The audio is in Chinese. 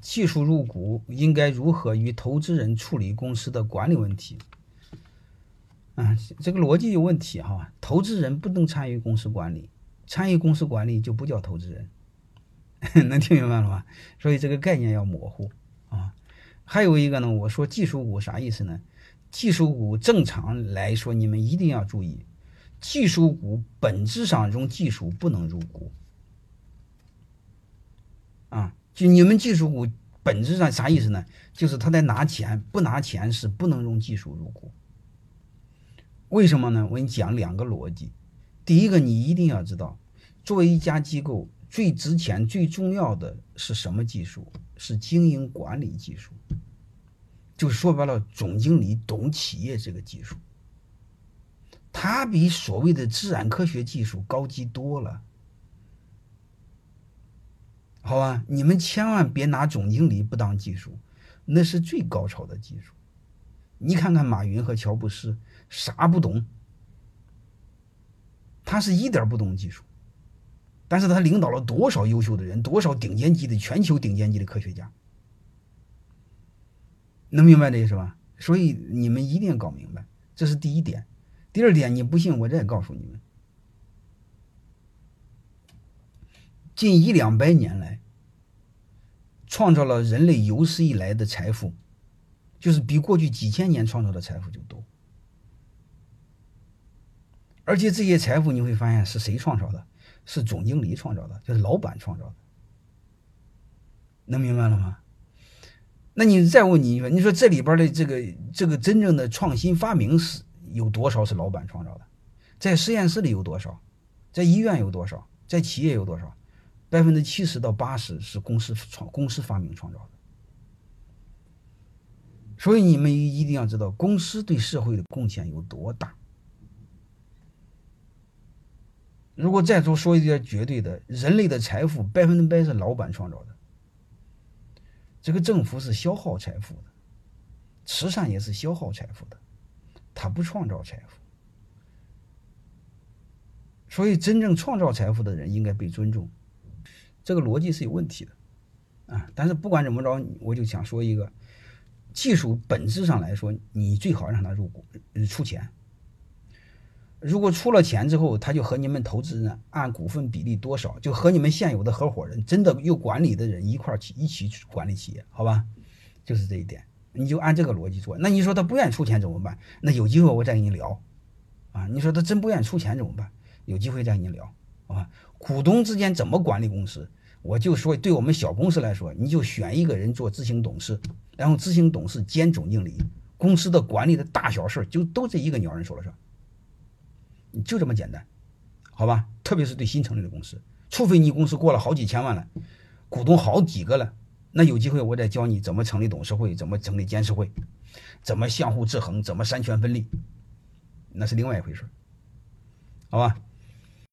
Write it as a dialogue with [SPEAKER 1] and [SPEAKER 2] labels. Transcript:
[SPEAKER 1] 技术入股应该如何与投资人处理公司的管理问题？啊，这个逻辑有问题哈。投资人不能参与公司管理，参与公司管理就不叫投资人，能听明白了吗？所以这个概念要模糊啊。还有一个呢，我说技术股啥意思呢？技术股正常来说，你们一定要注意，技术股本质上用技术不能入股。啊，就你们技术股本质上啥意思呢？就是他在拿钱，不拿钱是不能用技术入股。为什么呢？我给你讲两个逻辑。第一个，你一定要知道，作为一家机构，最值钱、最重要的是什么技术？是经营管理技术。就说白了，总经理懂企业这个技术，他比所谓的自然科学技术高级多了。好吧，你们千万别拿总经理不当技术，那是最高超的技术。你看看马云和乔布斯，啥不懂？他是一点不懂技术，但是他领导了多少优秀的人，多少顶尖级的全球顶尖级的科学家，能明白这意思吧？所以你们一定要搞明白，这是第一点。第二点，你不信我再告诉你们。近一两百年来，创造了人类有史以来的财富，就是比过去几千年创造的财富就多。而且这些财富你会发现是谁创造的？是总经理创造的，就是老板创造的。能明白了吗？那你再问你一个，你说这里边的这个这个真正的创新发明是有多少是老板创造的？在实验室里有多少？在医院有多少？在企业有多少？百分之七十到八十是公司创公司发明创造的，所以你们一定要知道公司对社会的贡献有多大。如果再说说一点绝对的，人类的财富百分之百是老板创造的，这个政府是消耗财富的，慈善也是消耗财富的，他不创造财富，所以真正创造财富的人应该被尊重。这个逻辑是有问题的，啊！但是不管怎么着，我就想说一个，技术本质上来说，你最好让他入股出钱。如果出了钱之后，他就和你们投资人按股份比例多少，就和你们现有的合伙人真的有管理的人一块儿去一起管理企业，好吧？就是这一点，你就按这个逻辑做。那你说他不愿意出钱怎么办？那有机会我再跟你聊，啊！你说他真不愿意出钱怎么办？有机会再跟你聊。啊，股东之间怎么管理公司？我就说，对我们小公司来说，你就选一个人做执行董事，然后执行董事兼总经理，公司的管理的大小事就都这一个鸟人说了算，就这么简单，好吧？特别是对新成立的公司，除非你公司过了好几千万了，股东好几个了，那有机会我再教你怎么成立董事会，怎么成立监事会，怎么相互制衡，怎么三权分立，那是另外一回事，好吧？